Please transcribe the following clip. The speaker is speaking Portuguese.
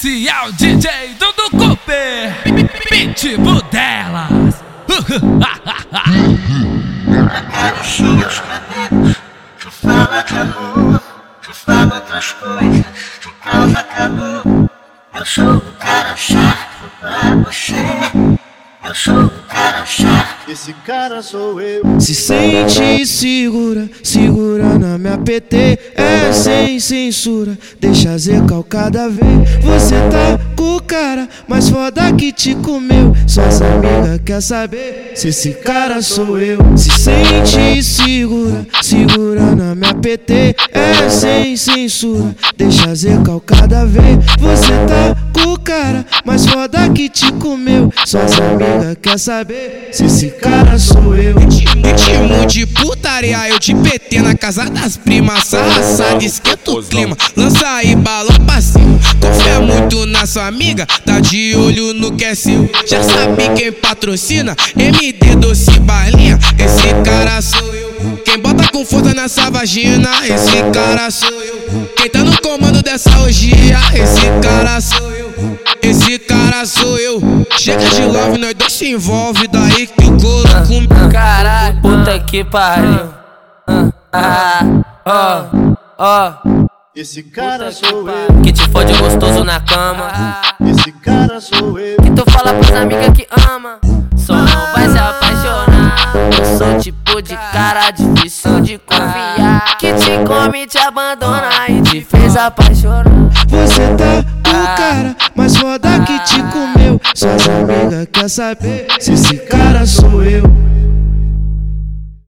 Esse é o DJ Dudu Cooper, pitbull delas. Tu fala de amor, tu fala outras coisas, tu causa calor. Eu sou o cara chato pra você, eu sou o cara chato. Esse cara sou eu. Se sente segura, segura na minha PT. É sem censura, deixa zecar cada vez. Você tá com o cara mais foda que te comeu. Suas amigas quer saber se esse cara sou eu. Se sente segura, segura na minha PT. É sem censura, deixa zecar cada vez. Você tá com o cara mais foda que te comeu. Suas amigas quer saber se esse cara sou eu. Ritmo de putaria, eu de PT na casa das primas. Sarraçada, esquenta o clima. Lança aí balão pra cima. Confia muito na sua amiga, tá de olho no que é seu. Já sabe quem patrocina? MD Doce Balinha. Esse cara sou eu. Quem bota com força nessa vagina? Esse cara sou eu. Quem tá no comando dessa orgia? Esse cara eu. Chega de love, nós dois se envolve. Daí que o couro com Caralho, puta que pariu. Ah, ó, ó. Esse cara Puta que sou eu. Que te fode gostoso na cama. Esse cara sou eu. Que tu fala pras amigas que ama. Só não vai se apaixonar. Eu sou tipo de cara difícil de confiar. Que te come, te abandona e te fez apaixonar. Você tá com o cara mais foda que te. Suas amigas quer saber se esse cara sou eu.